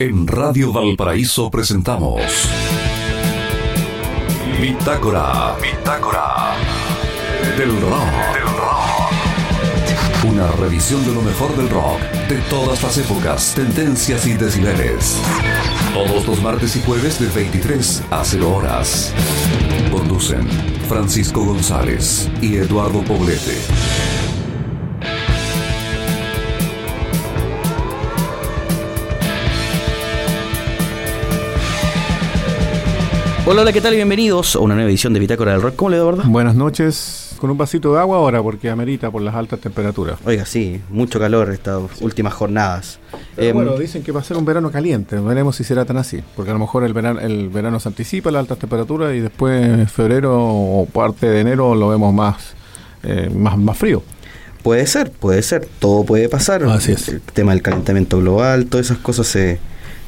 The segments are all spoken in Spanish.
En Radio Valparaíso presentamos Bitácora, Bitácora del rock. Del rock. Una revisión de lo mejor del rock, de todas las épocas, tendencias y decibeles. Todos los martes y jueves de 23 a 0 horas. Conducen Francisco González y Eduardo Poblete. Hola, hola, ¿qué tal? Y bienvenidos a una nueva edición de Bitácora del Rock. ¿Cómo le da, verdad? Buenas noches. Con un vasito de agua ahora porque amerita por las altas temperaturas. Oiga, sí, mucho calor estas últimas jornadas. Pero Em, bueno, dicen que va a ser un verano caliente. Veremos si será tan así. Porque a lo mejor el verano, el verano se anticipa las altas temperaturas y después en febrero o parte de enero lo vemos más, eh, más, más frío. Puede ser, puede ser, todo puede pasar. Así es. El tema del calentamiento global, todas esas cosas se,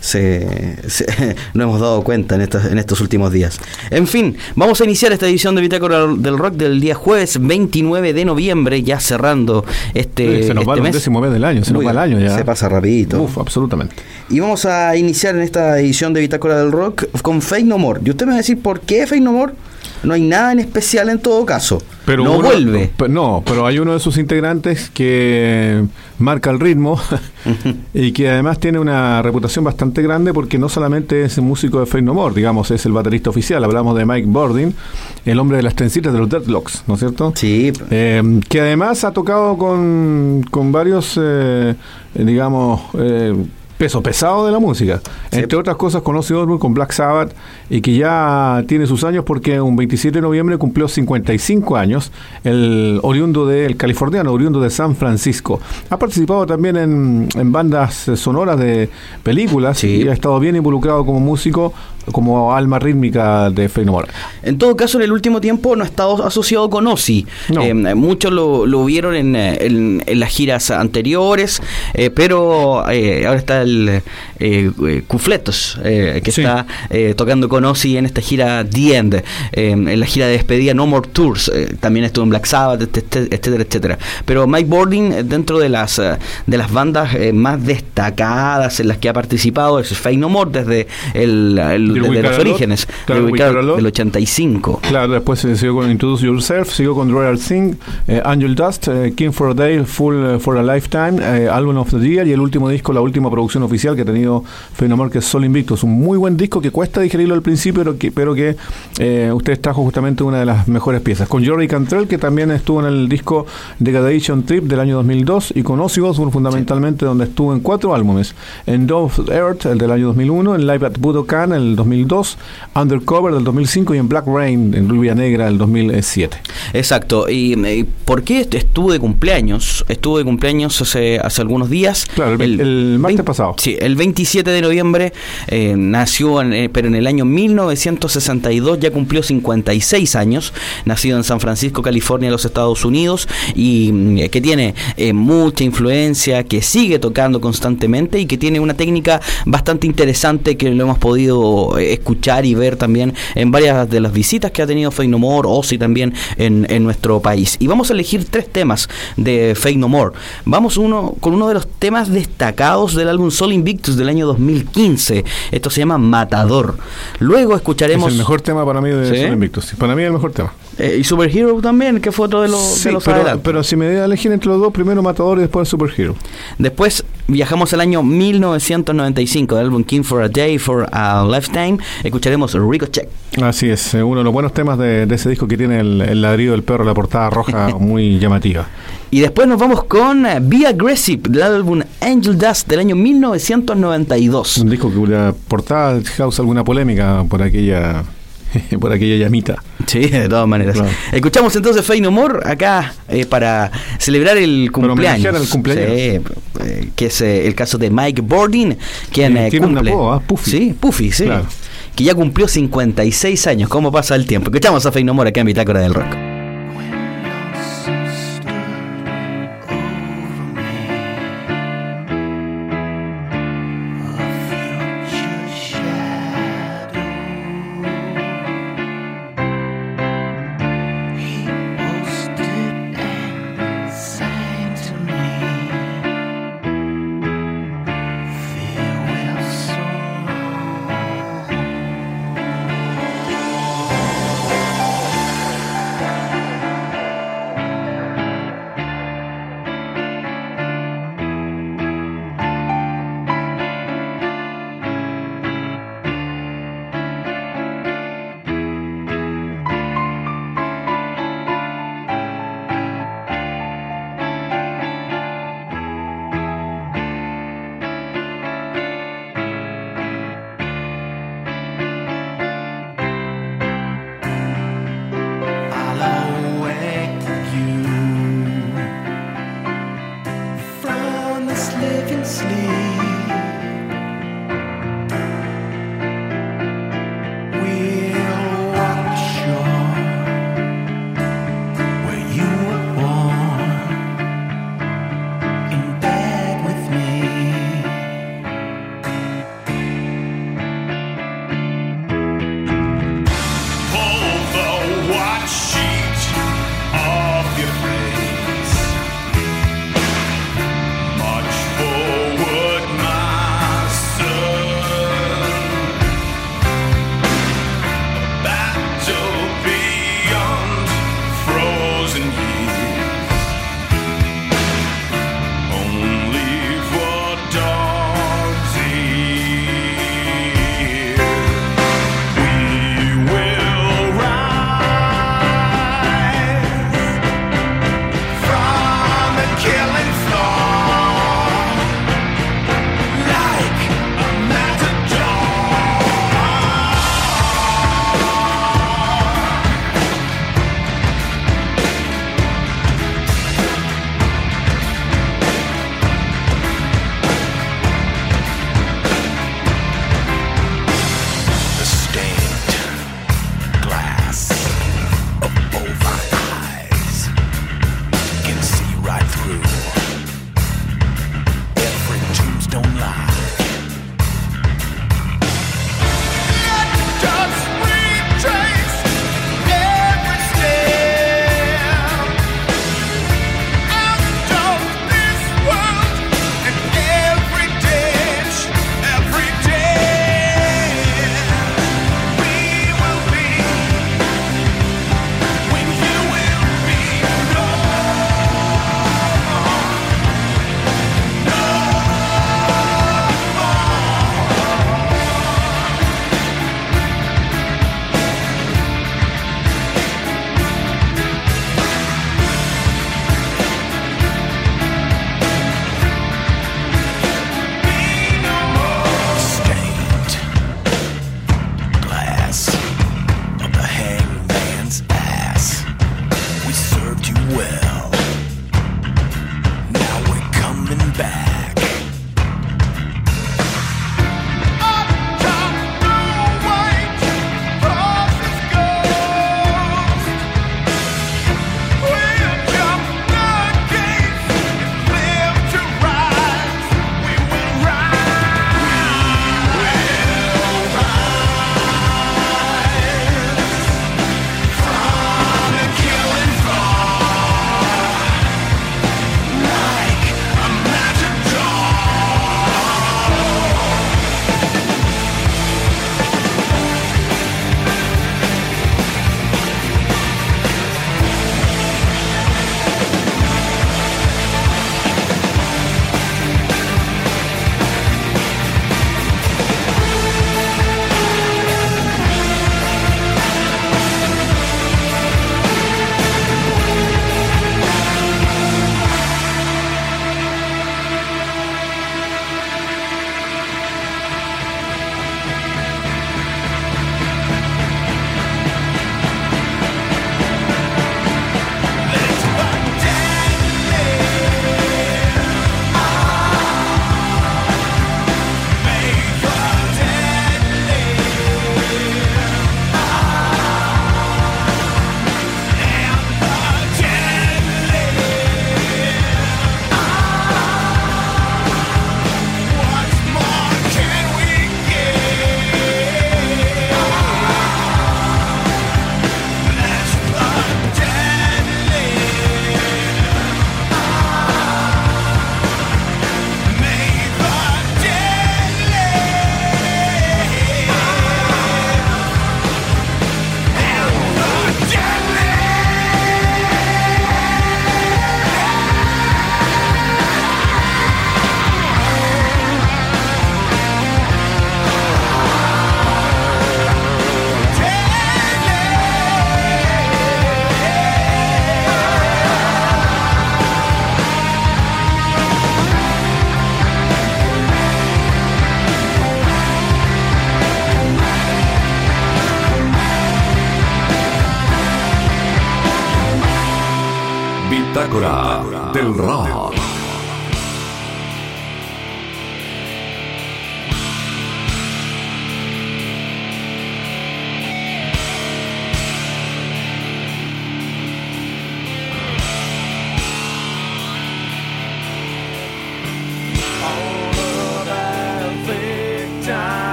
se, se- no hemos dado cuenta en estos, en estos últimos días. En fin, vamos a iniciar esta edición de Bitácora del Rock del día jueves 29 de noviembre, ya cerrando este, Sí, se nos este va el mes. décimo mes del año, se nos Uy, va el año ya. Se pasa rapidito. Uf, absolutamente. Y vamos a iniciar en esta edición de Bitácora del Rock con Fake No More. Y usted me va a decir por qué Fake No More. No hay nada en especial en todo caso. Pero no uno- vuelve. No, pero hay uno de sus integrantes que marca el ritmo y que además tiene una reputación bastante grande porque no solamente es músico de Faith No More, digamos, es el baterista oficial. Hablamos de Mike Bordin, el hombre de las trencitas de los Deadlocks, ¿no es cierto? Sí, Eh, que además ha tocado con, con varios, eh, digamos, eh, peso pesado de la música. Sí. Entre otras cosas, conoce Osbourne con Black Sabbath y que ya tiene sus años porque un 27 de noviembre cumplió 55 años, el oriundo del californiano, oriundo de San Francisco. Ha participado también en, en bandas sonoras de películas Sí. y ha estado bien involucrado como músico, como alma rítmica de More. En todo caso, en el último tiempo no ha estado asociado con Ozzy. No. Eh, muchos lo, lo vieron en, en- en las giras anteriores, eh, pero eh, ahora está el eh, Cufletos, eh, que Sí. está eh, tocando con Ozzy en esta gira The End, eh, en la gira de despedida No More Tours. eh, también estuvo en Black Sabbath, etcétera, etcétera. Pero Mike Bording, eh, dentro de las, eh, de las bandas eh, más destacadas en las que ha participado, es Fake No More desde el, el- We los orígenes, Claro, de Lot. del 85. Claro, después se siguió con Introduce Yourself, siguió con Royal Thing, Angel Dust, King for a Day, Full for a Lifetime, Album of the Year y el último disco, la última producción oficial que ha tenido Fenamor, que es Sol Invictus. Un muy buen disco que cuesta digerirlo al principio, pero que, pero que eh, usted trajo justamente una de las mejores piezas. Con Jory Cantrell, que también estuvo en el disco Degradation Trip del año 2002, y con Ozzy Osbourne fundamentalmente, donde estuvo en cuatro álbumes. En Dove Earth, el del año 2001, en Live at Budokan, el 2002, Undercover del 2005 y en Black Rain, en Rubia Negra, del 2007. Exacto. ¿Y eh, por qué est- estuvo de cumpleaños? Estuvo de cumpleaños hace, hace algunos días. Claro, el, el martes pasado. Sí, el 27 de noviembre eh, nació, en, eh, pero en el año 1962 ya cumplió 56 años, nacido en San Francisco, California, los Estados Unidos, y mm, que tiene eh, mucha influencia, que sigue tocando constantemente y que tiene una técnica bastante interesante que lo hemos podido eh, escuchar y ver también en varias de las visitas que ha tenido Fake No More, Ozzy también en, nuestro país. Y vamos a elegir tres temas de Fake No More. Vamos uno con uno de los temas destacados del álbum Sol Invictus del año 2015. Esto se llama Matador. Luego escucharemos... Es el mejor tema para mí de ¿Sí? Invictus. Sí, Para mí es el mejor tema. eh, y Superhero también, que fue otro de los, Sí, de los pero, adelantos. pero si me voy a elegir entre los dos, primero Matador y después Superhero. Después viajamos al año 1995 del álbum King for a Day, for a Lifetime. Escucharemos Ricochet. Así es, eh, uno de los buenos temas de, de ese disco que tiene el, el ladrido del perro, la portada roja muy llamativa. Y después nos vamos con eh, Be Aggressive del álbum Angel Dust del año 1992. Un disco que la portada causa alguna polémica por aquella por aquella llamita. Sí, de todas maneras. Claro. Escuchamos entonces Fey No More acá eh, para celebrar el Para cumpleaños. homenajear al cumpleaños. Sí, eh, que es eh, el caso de Mike Bordin, quien Eh, eh, tiene un cumple. apodo, ¿ah? Puffy. Sí, Puffy, sí. Claro. Que ya cumplió 56 años. ¿Cómo pasa el tiempo? Escuchamos a Fey No More acá en Bitácora del Rock. live and sleep.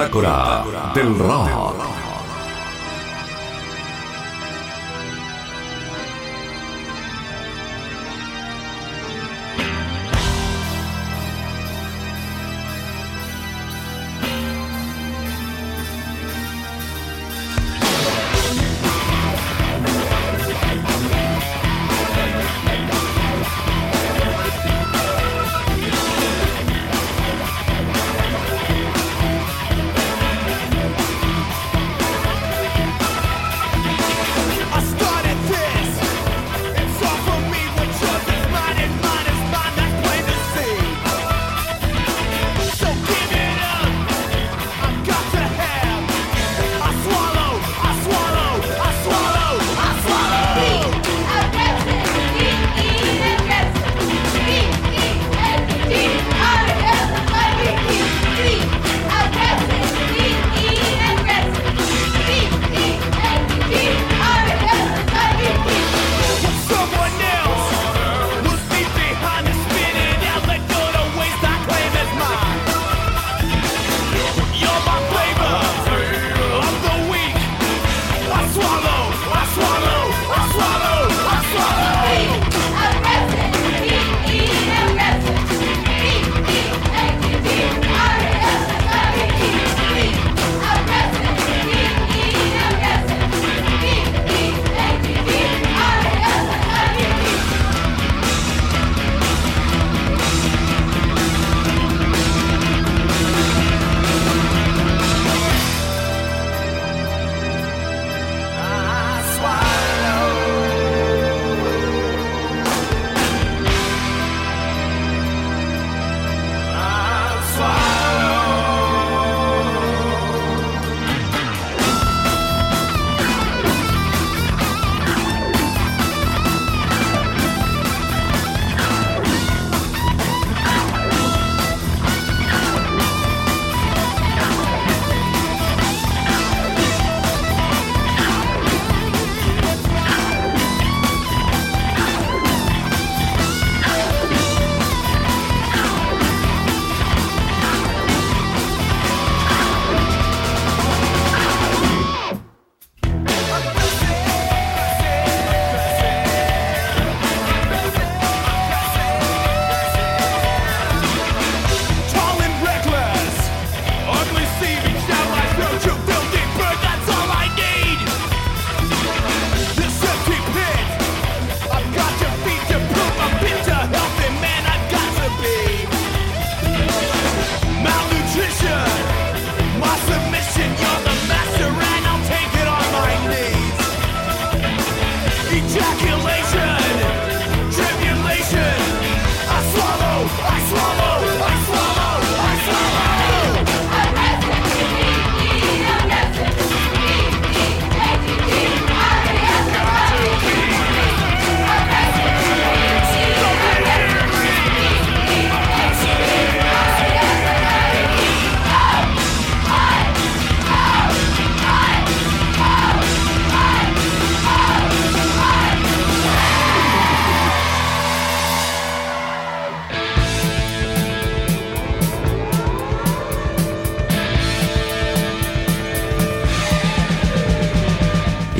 Bitácora del Rock.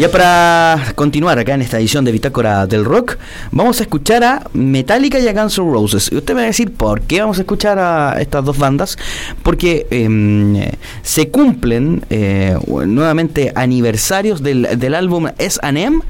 Ya para continuar acá en esta edición de Bitácora del Rock, vamos a escuchar a Metallica y a Guns N' Roses. Y usted me va a decir, ¿por qué vamos a escuchar a estas dos bandas? Porque em, se cumplen eh, nuevamente aniversarios del, del álbum S&M,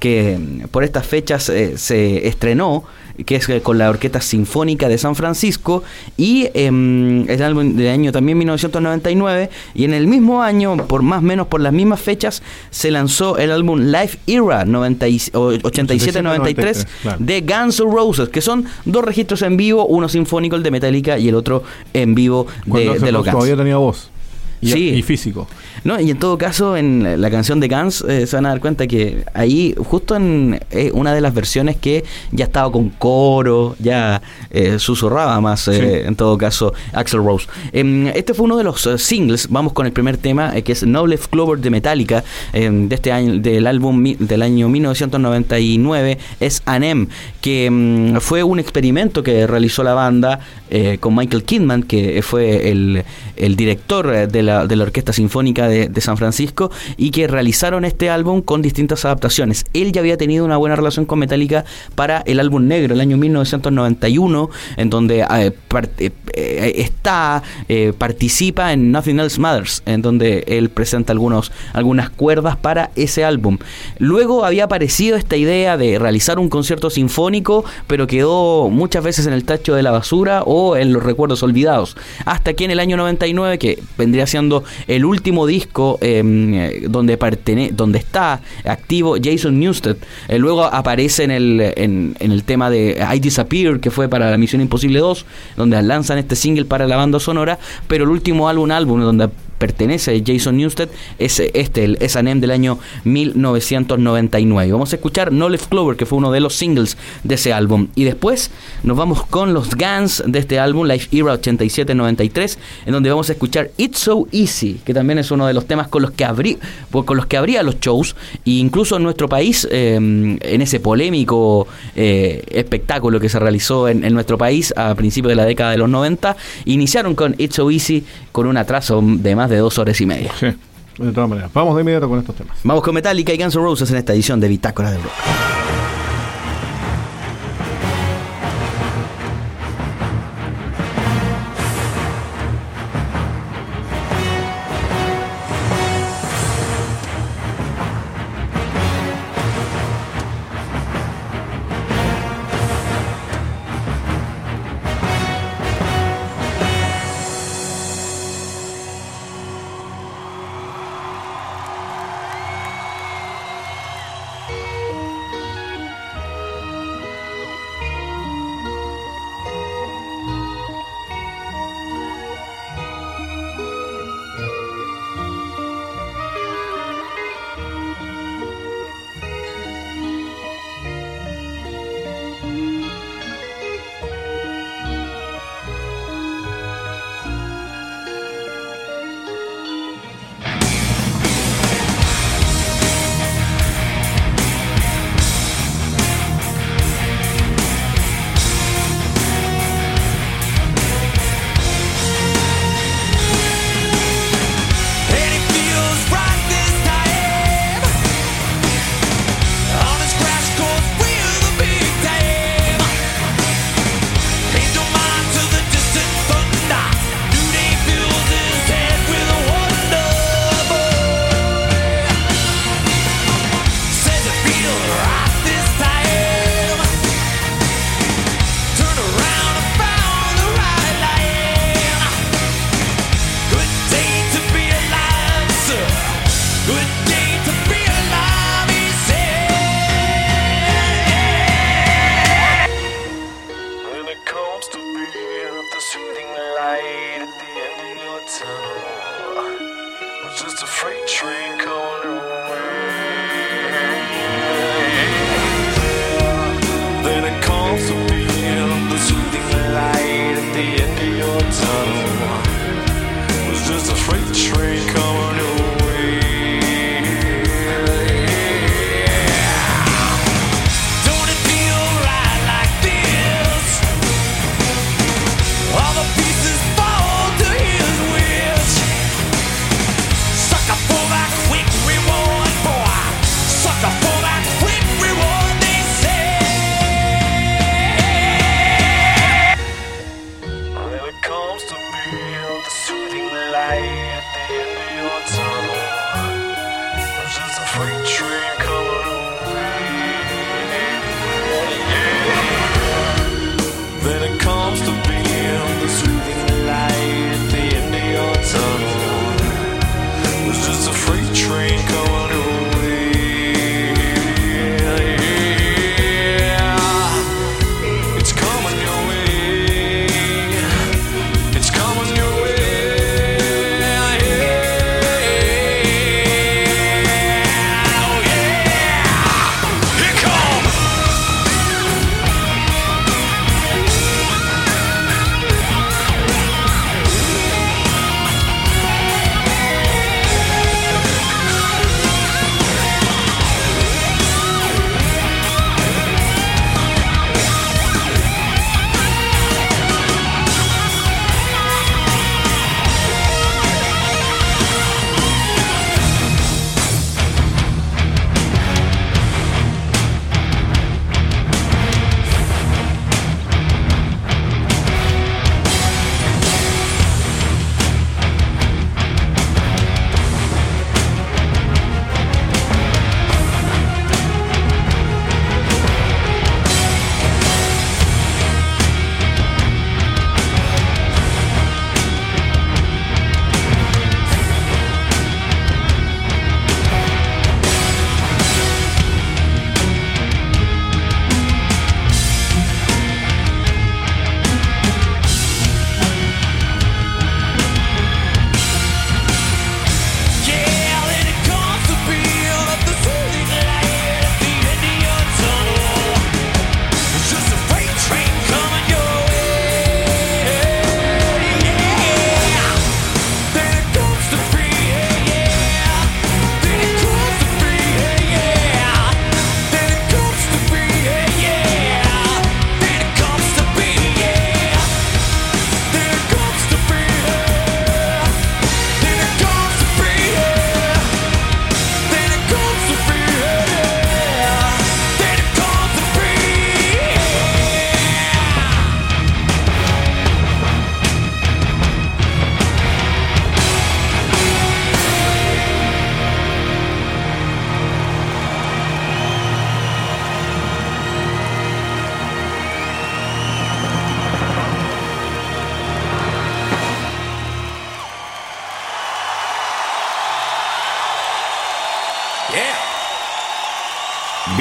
que por estas fechas eh, se estrenó que es eh, con la Orquesta Sinfónica de San Francisco, y eh, es el álbum del año también 1999, y en el mismo año, por más o menos por las mismas fechas, se lanzó el álbum Live Era 87-93 de Guns N' Roses, que son dos registros en vivo, uno sinfónico, el de Metallica, y el otro en vivo de, de los Guns. Todavía tenía voz. Y, sí. y físico. No, y en todo caso, en la canción de Guns eh, se van a dar cuenta que ahí, justo en eh, una de las versiones que ya estaba con coro, ya eh, susurraba más, en todo caso, Axel Rose. Em, este fue uno de los singles, vamos con el primer tema, que es No Left Clover de Metallica, em, de este año, del álbum del año 1999, es Anem, que em, fue un experimento que realizó la banda con Michael Kidman, que fue el, el director de la, de la Orquesta Sinfónica de San Francisco y que realizaron este álbum con distintas adaptaciones. Él ya había tenido una buena relación con Metallica para el álbum negro, el año 1991, en donde eh, eh, eh, está, participa en Nothing Else Matters, en donde él presenta algunos, algunas cuerdas para ese álbum. Luego había aparecido esta idea de realizar un concierto sinfónico, pero quedó muchas veces en el tacho de la basura o en los recuerdos olvidados. Hasta que en el año 99, que vendría siendo el último disco Em, donde, donde está activo Jason Newsted. Eh, luego aparece en el, en, el tema de I Disappear, que fue para la Misión Imposible 2, donde lanzan este single para la banda sonora, pero el último álbum, álbum donde pertenece a Jason Newsted es este, el S&M del año 1999. Vamos a escuchar No Left Clover, que fue uno de los singles de ese álbum. Y después nos vamos con los Guns de este álbum, Life Era 87-93, en donde vamos a escuchar It's So Easy, que también es uno de los temas con los que, abrí, con los que abría los shows. E incluso en nuestro país, em, en ese polémico eh, espectáculo que se realizó en, en nuestro país a principios de la década de los 90, iniciaron con It's So Easy con un atraso de más de dos horas y media. Sí, de todas maneras. Vamos de inmediato con estos temas. Vamos con Metallica y Guns N' Roses en esta edición de Bitácora del Rock.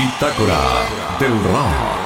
Bitácora del Rock.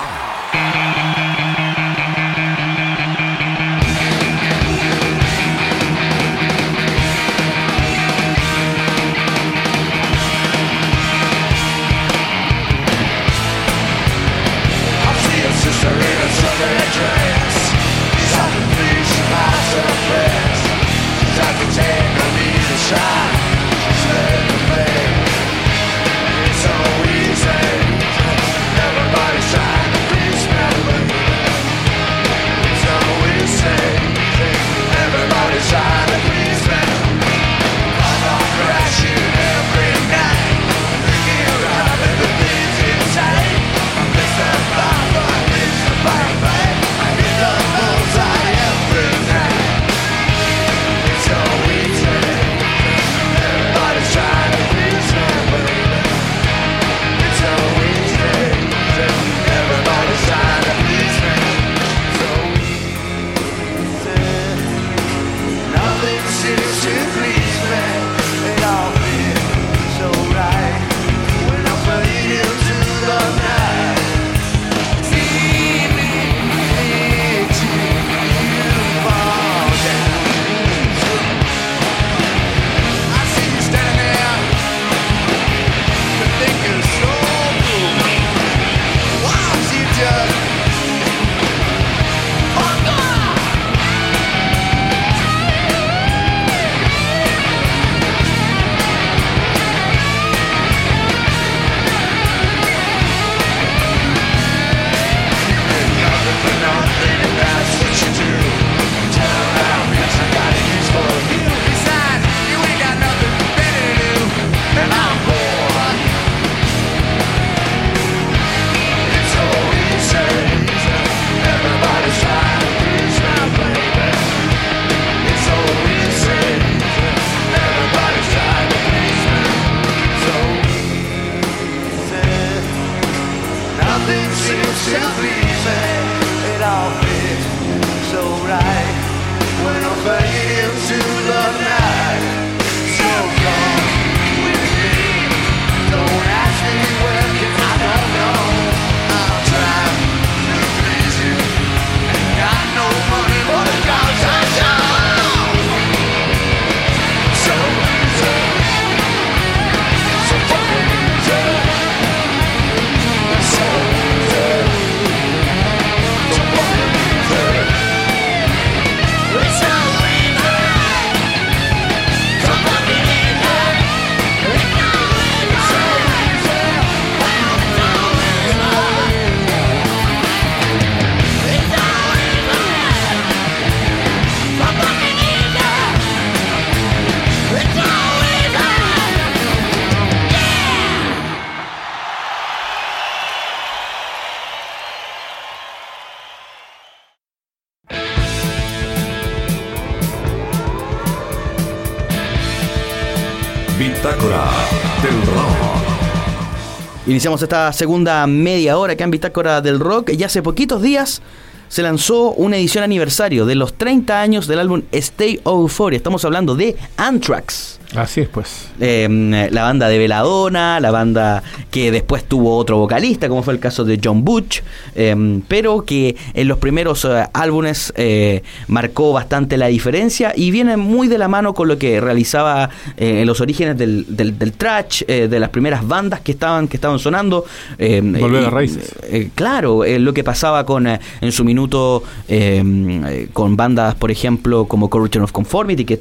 Iniciamos esta segunda media hora acá en Bitácora del Rock y hace poquitos días se lanzó una edición aniversario de los 30 años del álbum Stay Euphoria. Estamos hablando de Anthrax. Así es, pues. Em, la banda de Veladona, la banda que después tuvo otro vocalista, como fue el caso de John Butch, em, pero que en los primeros eh, álbumes eh, marcó bastante la diferencia y viene muy de la mano con lo que realizaba eh, en los orígenes del, del, del trash, de las primeras bandas que estaban, que estaban sonando. Em, Volver a raíces. claro, lo que pasaba con en su minuto con bandas, por ejemplo, como Corruption of Conformity, que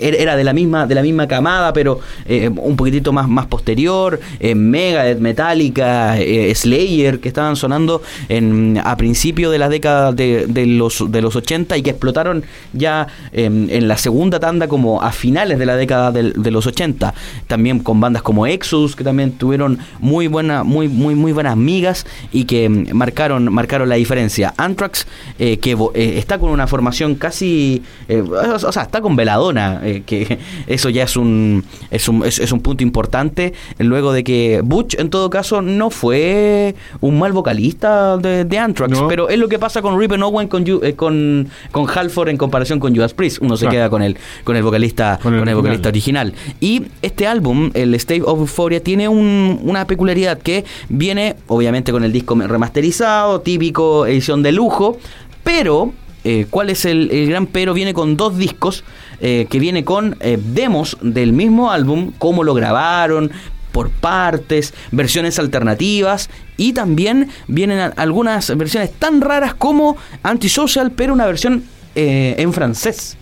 era de la misma, de la misma camada, pero eh, un poquitito más, más posterior, eh, Megadeth, Metallica, eh, Slayer, que estaban sonando en, a principios de la década de, los, de los 80 y que explotaron ya em, en la segunda tanda como a finales de la década de, los 80. También con bandas como Exodus, que también tuvieron muy, buena, muy, muy, muy buenas migas y que em, marcaron, marcaron la diferencia. Anthrax, que está con una formación casi, o sea, está con Veladona, que eso ya es un, es un, es, un punto importante, luego de que Butch, en todo caso, no fue un mal vocalista de, de Anthrax, pero es lo que pasa con Rip Owen con, eh, con, con Halford en comparación con Judas Priest. Uno se queda con el, con el vocalista, con el, vocalista original. Y este álbum, el State of Euphoria, tiene una peculiaridad que viene, obviamente, con el disco remasterizado, típico edición de lujo, pero eh, ¿cuál es el, gran pero? Viene con dos discos, eh, que viene con eh, demos del mismo álbum, cómo lo grabaron, por partes, versiones alternativas y también vienen algunas versiones tan raras como Antisocial, pero una versión en francés.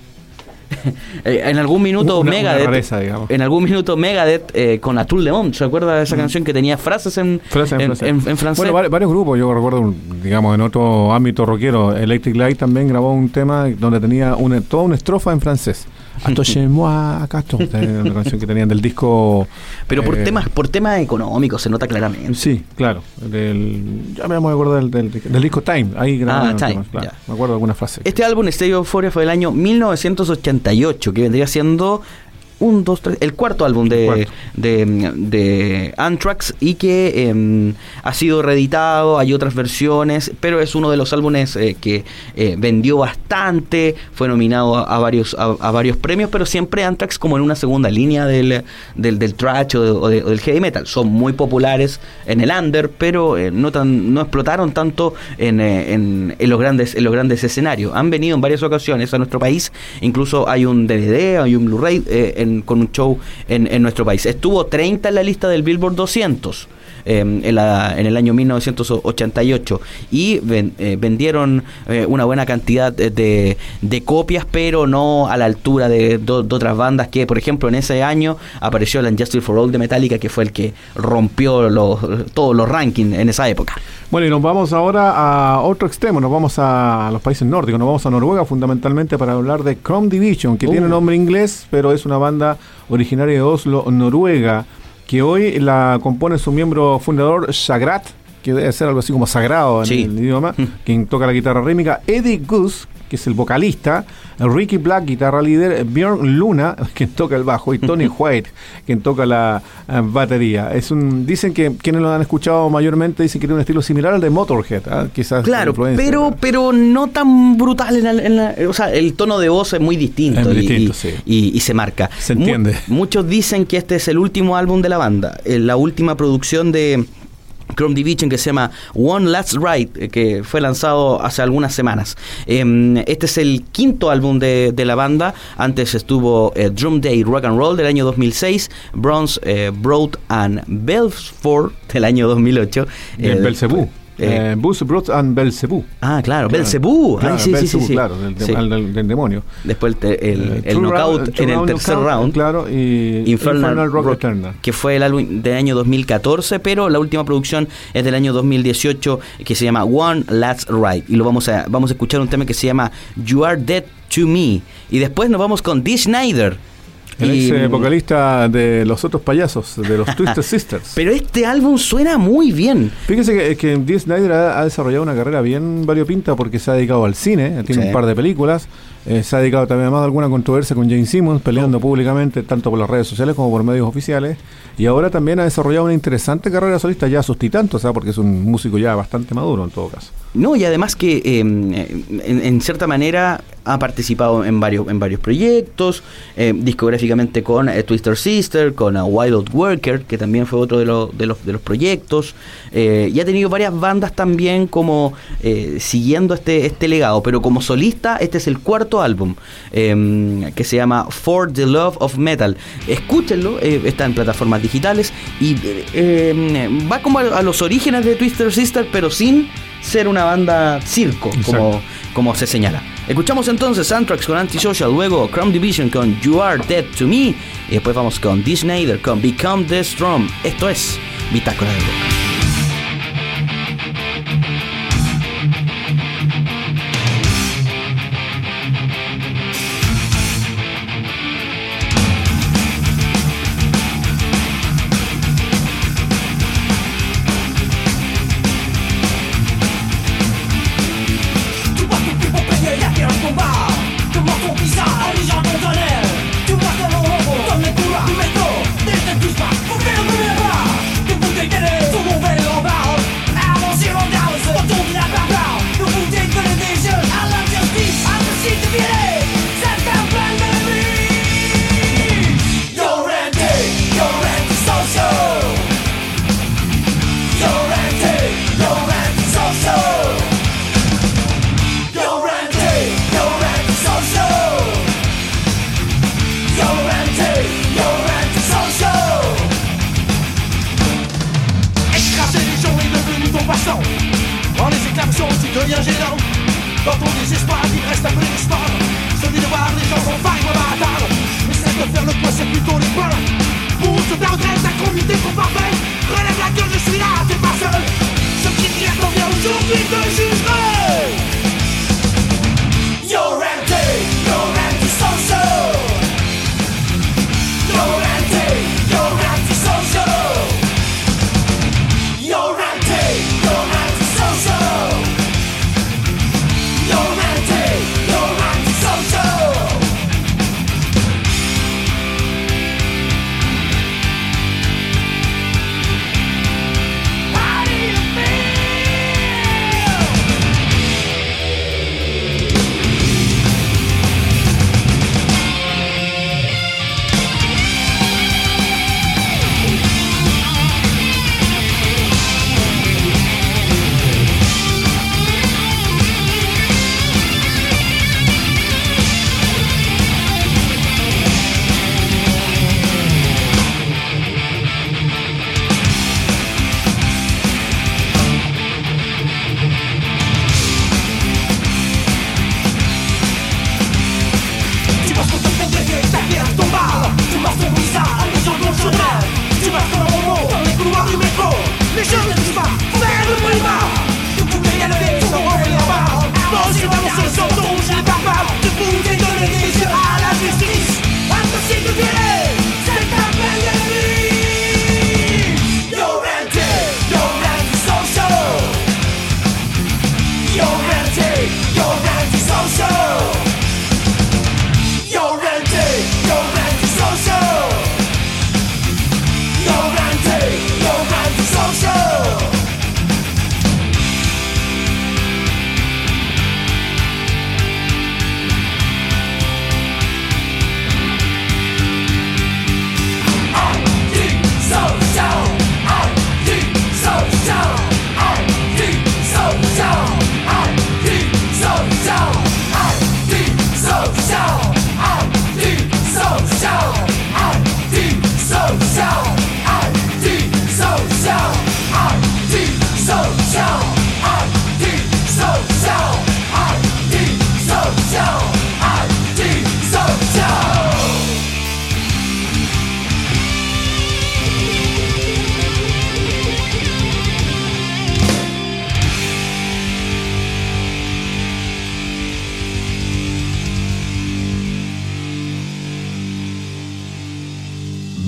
Eh, en algún minuto Megadeth en algún minuto Megadeth eh, con Atul de Mont ¿se acuerda de esa mm. canción que tenía frases en, en, francés? Bueno, varios, grupos, yo recuerdo, digamos, en otro ámbito rockero, Electric Light también grabó un tema donde tenía una, toda una estrofa en francés. Atoche-moi una canción que tenían del disco. Pero por eh, temas por temas económicos se nota claramente. Sí, claro. Del, ya me acuerdo del, del, del, disco Time. Ahí ah, Time. claro, me acuerdo de algunas frases. Este álbum, Stereo Euphoria, fue del año 1988, que vendría siendo un, dos, tres, el cuarto álbum de, de, Anthrax y que em, ha sido reeditado, hay otras versiones, pero es uno de los álbumes eh, que eh, vendió bastante, fue nominado a, varios, a, varios premios, pero siempre Anthrax como en una segunda línea del, del, del trash o, del heavy metal. Son muy populares en el under, pero eh, no, tan, no explotaron tanto en, en, en, los grandes, en los grandes escenarios. Han venido en varias ocasiones a nuestro país, incluso hay un DVD, hay un Blu-ray en con un show en, nuestro país. Estuvo 30 en la lista del Billboard 200. Em, en, en, el año 1988 y eh, vendieron eh, una buena cantidad de, de, copias, pero no a la altura de, otras bandas que, por ejemplo, en ese año apareció la Justice for All de Metallica, que fue el que rompió los, todos los rankings en esa época. Bueno, y nos vamos ahora a otro extremo, nos vamos a los países nórdicos, nos vamos a Noruega fundamentalmente para hablar de Chrome Division, que tiene uh. nombre inglés, pero es una banda originaria de Oslo, Noruega, que hoy la compone su miembro fundador, Shagrat, que debe ser algo así como sagrado en el idioma, quien toca la guitarra rítmica, Eddie Goose, que es el vocalista, Ricky Black, guitarra líder, Björn Luna, quien toca el bajo, y Tony White, quien toca la eh, batería. Es un, dicen que quienes lo han escuchado mayormente dicen que tiene un estilo similar al de Motorhead, ¿ah? quizás. Claro, pero, pero no tan brutal. En o sea, el tono de voz es muy distinto, y, y, se marca. Se entiende. muchos dicen que este es el último álbum de la banda, eh, la última producción de Chrome Division que se llama One Last Ride, eh, que fue lanzado hace algunas semanas. Em, este es el quinto álbum de, la banda. Antes estuvo eh, Drum Day Rock and Roll del año 2006, Bronze eh, Broad and Belfort del año 2008. El Belzebú. Eh, Bus, Brot and Belzebú. Ah, claro, Belzebú. sí, sí, sí, claro, del, demonio. Después el, el, eh, knockout en el tercer round. Claro, y Infernal, Rock, Eternal. Que fue el álbum del año 2014, pero la última producción es del año 2018 que se llama One Last Ride. Y lo vamos a, vamos a escuchar un tema que se llama You Are Dead to Me. Y después nos vamos con Dee Snyder el ex eh, vocalista de los otros payasos, de los Twisted Sisters. Pero este álbum suena muy bien. Fíjese que, que Dee Snyder ha, desarrollado una carrera bien variopinta porque se ha dedicado al cine, tiene un par de películas, eh, se ha dedicado también a alguna controversia con Jane Simmons, peleando oh. públicamente tanto por las redes sociales como por medios oficiales. Y ahora también ha desarrollado una interesante carrera solista ya a sus titantos, porque es un músico ya bastante maduro en todo caso. No, y además que em, en, cierta manera ha participado en varios, en varios proyectos, eh, discográficamente con eh, Twister Sister, con uh, Wild Worker, que también fue otro de, de, los, de los proyectos, y ha tenido varias bandas también como siguiendo este, este legado, pero como solista este es el cuarto álbum em, que se llama For the Love of Metal. Escúchenlo, está en plataformas digitales y em, va como a, los orígenes de Twister Sister, pero sin ser una banda circo, como, como se señala. Escuchamos entonces Anthrax con Antisocial, luego Chrome Division con You Are Dead to Me, y después vamos con Disney con Become the Strong. Esto es Bitácora de Rock.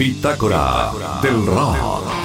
Bitácora del Rock.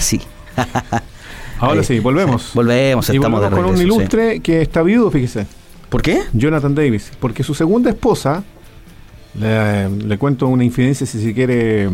ahora sí. Ahora Ahí. sí, volvemos. Volvemos, y estamos volvemos de con un regreso, sí. ilustre que está viudo, fíjese. ¿Por qué? Jonathan Davis, porque su segunda esposa, le, le cuento una infidencia si se quiere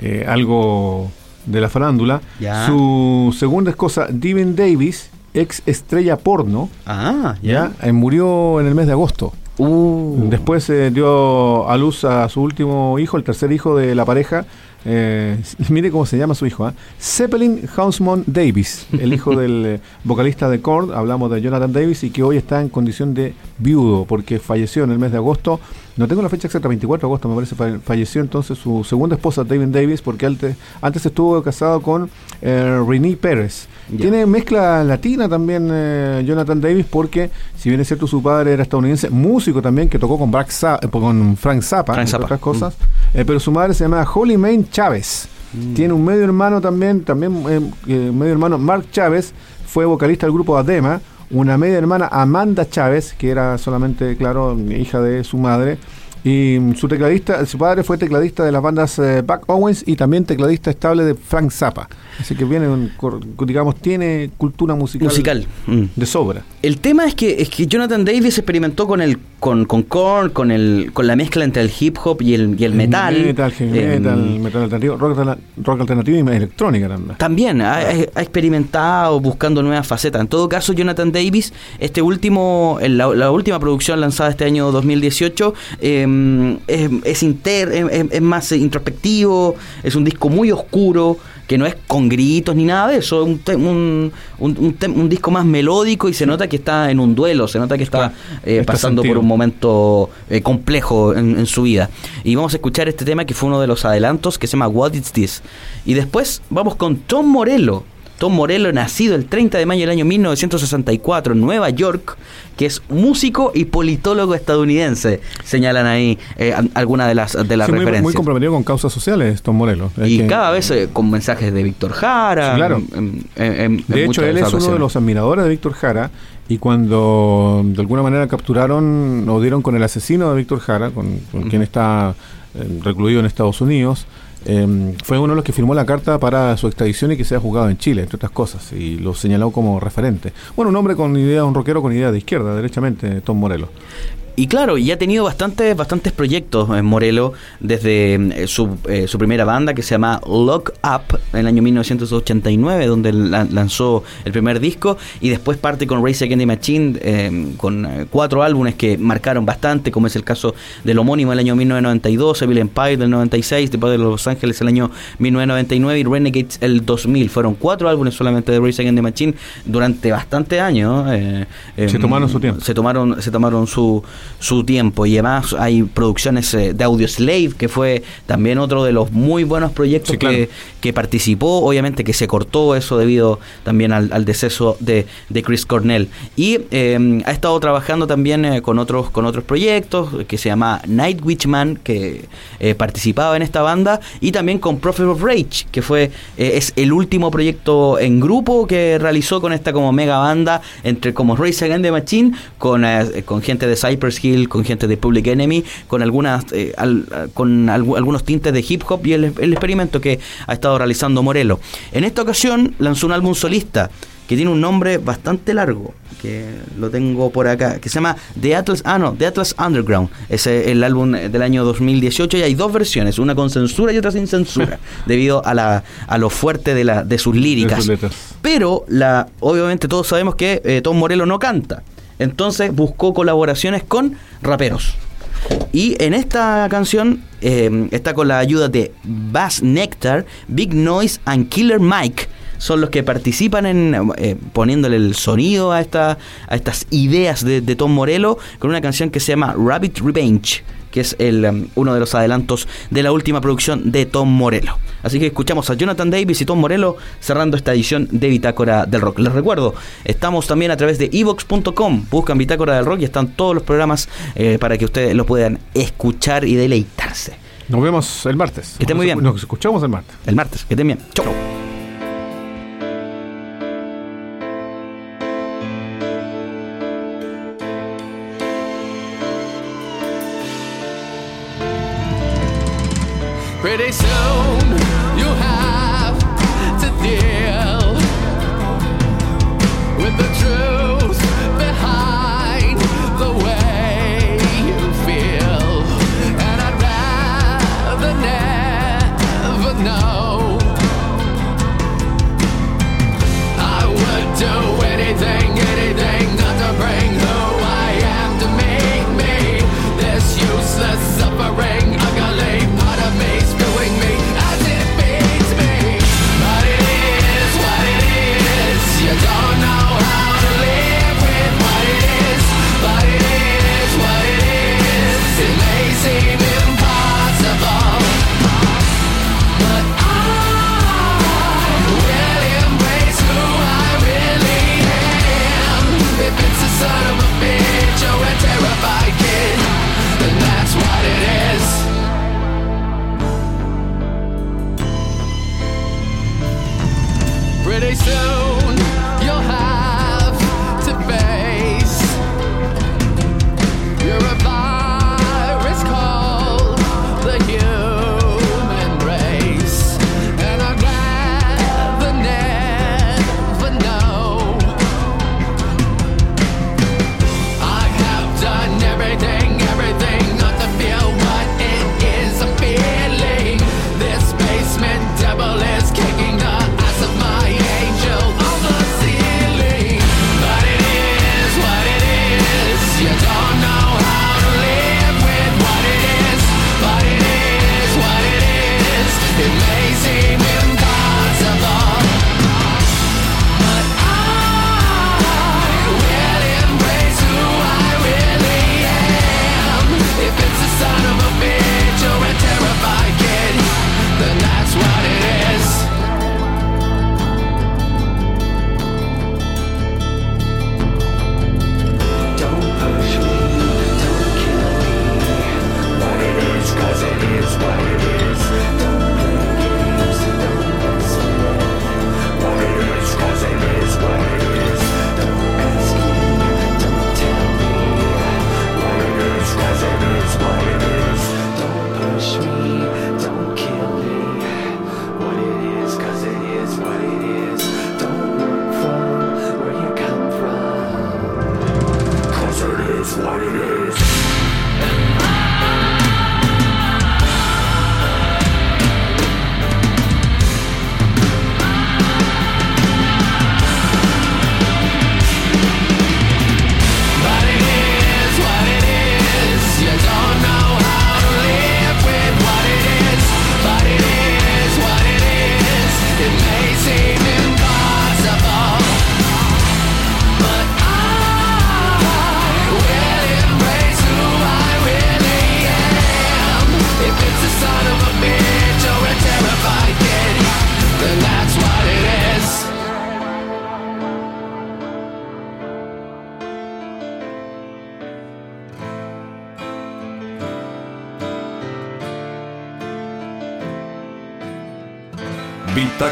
eh, algo de la farándula, Ya. su segunda esposa, Divin Davis, ex estrella porno, Ah, ya, Eh, murió en el mes de agosto. Uh, Después eh, dio a luz a su último hijo, el tercer hijo de la pareja. eh, mire cómo se llama su hijo, ¿ah? Zeppelin Hausman Davis, el hijo del eh, vocalista de Korn. Hablamos de Jonathan Davis y que hoy está en condición de viudo porque falleció en el mes de agosto no tengo la fecha exacta, 24 de agosto me parece, fa- falleció entonces su segunda esposa, David Davis, porque antes, antes estuvo casado con eh, Renee Pérez. Tiene mezcla latina también eh, Jonathan Davis, porque si bien es cierto su padre era estadounidense, músico también, que tocó con, eh, con Frank Zappa, Frank Zappa. otras cosas, eh, pero su madre se llama Holly Main Chávez. Tiene un medio hermano también, también eh, medio hermano Mark Chávez, fue vocalista del grupo Adema, una media hermana Amanda Chávez, que era solamente, claro, hija de su madre, y su tecladista, su padre fue tecladista de las bandas eh, Buck Owens y también tecladista estable de Frank Zappa. Así que viene, un digamos, tiene cultura musical, Musical. Mm. de sobra. El tema es que, es que Jonathan Davis experimentó con el con, con Korn, con el con la mezcla entre el hip hop y el, y el metal. Metal, heavy Eh, metal, metal alternativo, rock, rock alternativo y electrónica también. También ha, ha- experimentado buscando nuevas facetas. En todo caso, Jonathan Davis, este último, la, la última producción lanzada este año 2018, eh, es, es inter- es- es- es más introspectivo, es un disco muy oscuro, que no es con gritos ni nada de eso, es un, un, un- un disco más melódico y se nota que está en un duelo, se nota que está eh, está pasando por un momento eh, complejo en, en su vida. Y vamos a escuchar este tema que fue uno de los adelantos que se llama What Is This. Y después vamos con Tom Morello. Tom Morello, nacido el 30 de mayo del año 1964 en Nueva York, que es músico y politólogo estadounidense, señalan ahí eh, algunas de las, de las Sí, muy, referencias. muy comprometido con causas sociales, Tom Morelos. Es y que- cada vez eh, con mensajes de Víctor Jara. Sí, claro. en- en- en- en De hecho, él es uno de los admiradores de Víctor Jara y cuando de alguna manera capturaron o dieron con el asesino de Víctor Jara, con, quien está recluido en Estados Unidos, eh, fue uno de los que firmó la carta para su extradición y que sea juzgado en Chile, entre otras cosas, y lo señaló como referente. Bueno, un hombre con idea, un rockero con idea de izquierda, derechamente, Tom Morelos. Y claro, y ha tenido bastantes, bastantes proyectos en Morelo desde eh, su, eh, su primera banda que se llama Lock Up en el año 1989, donde la- lanzó el primer disco, y después parte con Race Against the Machine eh, con eh, cuatro álbumes que marcaron bastante, como es el caso del homónimo del año 1992, Evil Empire del 96, después de Los Ángeles el año 1999 y Renegades el 2000. Fueron cuatro álbumes solamente de Race Against the Machine durante bastante años. eh, Se em, tomaron su tiempo. se tomaron se tomaron su, su tiempo y además hay producciones eh, de Audio Slave que fue también otro de los muy buenos proyectos Sí, claro. que, que participó obviamente que se cortó eso debido también al, al deceso de, de Chris Cornell y eh, ha estado trabajando también eh, con otros con otros proyectos que se llama Night Witchman que eh, participaba en esta banda y también con Prophet of Rage que fue eh, es el último proyecto en grupo que realizó con esta como mega banda entre como Race Against the Machine con, eh, con gente de Cypress Hill con gente de Public Enemy con algunas eh, al- con algu- algunos tintes de hip hop y el, el experimento que ha estado realizando Morelo en esta ocasión lanzó un álbum solista que tiene un nombre bastante largo, que lo tengo por acá, que se llama The Atlas, ah no, The Atlas Underground. Es el álbum del año 2018 y hay dos versiones, una con censura y otra sin censura, debido a la a lo fuerte de la de sus líricas. De sus letras. Pero la obviamente todos sabemos que eh, Tom Morello no canta. Entonces buscó colaboraciones con raperos. Y en esta canción eh, está con la ayuda de Bass Nectar, Big Noise and Killer Mike. Son los que participan en eh, poniéndole el sonido a, esta, a estas ideas de, de Tom Morello con una canción que se llama Rabbit Revenge, que es el, um, uno de los adelantos de la última producción de Tom Morello. Así que escuchamos a Jonathan Davis y Tom Morello cerrando esta edición de Bitácora del Rock. Les recuerdo, estamos también a través de evox.com, buscan Bitácora del Rock y están todos los programas eh, para que ustedes lo puedan escuchar y deleitarse. Nos vemos el martes. Que esté muy bien. Nos escuchamos el martes. El martes, que estén bien. Chau. Pretty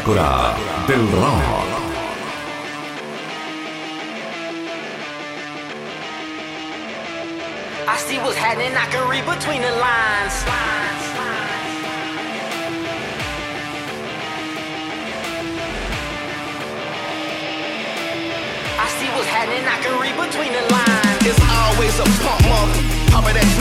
Bitácora del rock. I see what's happening, I can read between the lines. I see what's happening, I can read between the lines. It's always a pump papa that.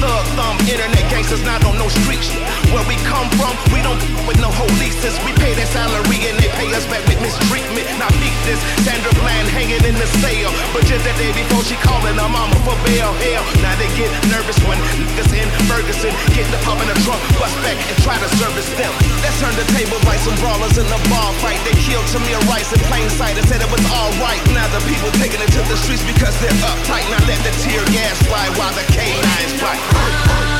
Thug thumb, internet gangsters not on no streets. Where we come from, we don't with no leases. We pay their salary and they pay us back with mistreatment. Now beat this, Sandra Bland hanging in the cell. But just the day before she calling her mama for bail. Hell, now they get nervous when niggas in Ferguson get the pump in the trunk, bust back and try to service them. Let's turn the table like some brawlers in the bar fight. They killed Tamir Rice in plain sight and said it was alright. Now the people taking it to the streets because they're uptight. Now let the tear gas fly while the K9's black.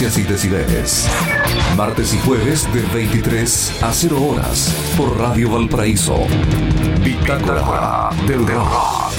Y decibeles. Martes y jueves de 23 a 0 horas por Radio Valparaíso. Bitácora del rock.